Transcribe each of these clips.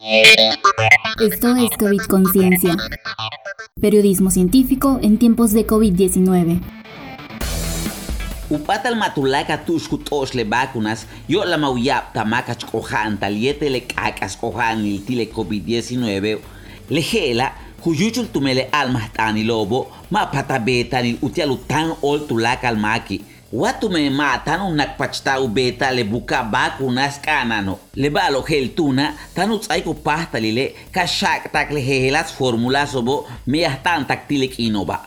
Esto es COVID Conciencia, periodismo científico en tiempos de COVID-19. Upatal matulaka tushku le vacunas, yo la mauyap tamakach kohan taliete le kakas kohan il tile COVID-19, lejela, kuyuchul tumele almas tani lobo, ma patabeta ni utialu tan ol tulaka almaki. Watu me matan un nakpachta ubeta le buka vacunas kanano. Le balo gel tuna, tan utsaiku pasta lile, kashak tak le helas formulas obo, me yahtan tak tilek inoba.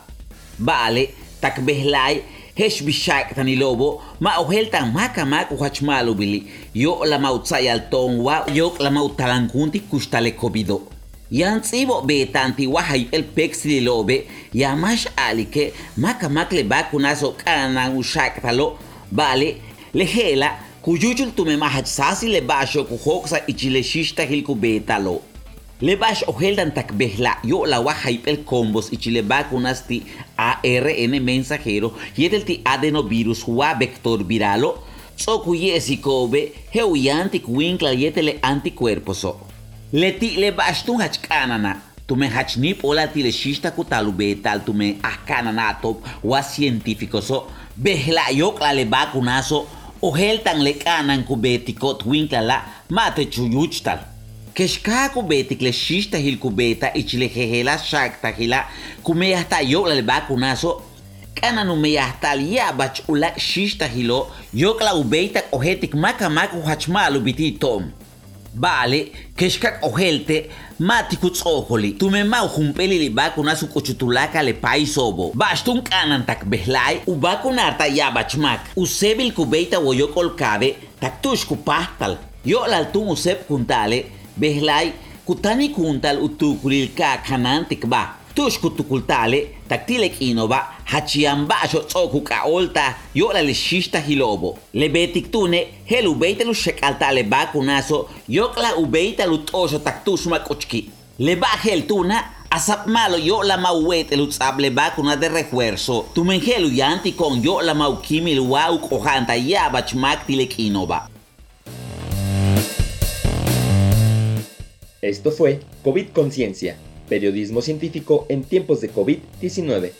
Vale, tak behlai, hesh bishak tani lobo, ma tan maka mak uhachmalu bili. Yo la mautsay al ton wa, yo la mautalankunti kustale kobido. Yan tsibo be tanti wahay el pexli lobe, ya mash alike, maka mak le bakunaso kanan ushak talo, vale, le hela, kuyuchul tume mahach sasi le basho kuhoksa ichile shishta hilku betalo. Le bash oheldan tak behla yo la wahay el combos ichile bakunas ti ARN mensajero yetel ti adenovirus wa vector viralo, tsoku yesikobe, heuyantik winkla yetele anticuerposo. Leti le bastun hach kanana. Tume hach nip ola ti le shista kutalu betal tume ahkanana top wa científico so. Behla yok la le bakunaso. Oheltan le kanan kubetikot winkla la mate chuyuchtal. Keshka kubetik le shista hil kubeta ichile jehela shakta hila kume hasta yok la le bakunaso. Kana no me hasta ya bach ula shista hilo yok la ubeita ohetik maka biti tom. Vale, keshkak ojelte, mati kutsoholi. Tume mau humpeli li bakuna su kuchutulaka le paisobo. Bastun kanan tak behlai, u bakunarta ya bachmak. Usebil kubeita woyokol kabe, tak tush kupahtal. Yo laltun usep kuntale, behlai, kutani kuntal utukulil ka kanantik ba. Tush kutukultale, taktilek inova, hachiamba sho tsoku ka olta, yo la le shista hilobo. Le betik tune, hel ubeita lu shekalta le bakunaso, yo la ubeita lu tosho taktusuma kochki. Le ba hel tuna, asap malo yo la mauete lu de refuerzo. Tu menjelu yanti con yo la maukimi lu wau kohanta ya. Esto fue COVID Conciencia, periodismo científico en tiempos de COVID-19.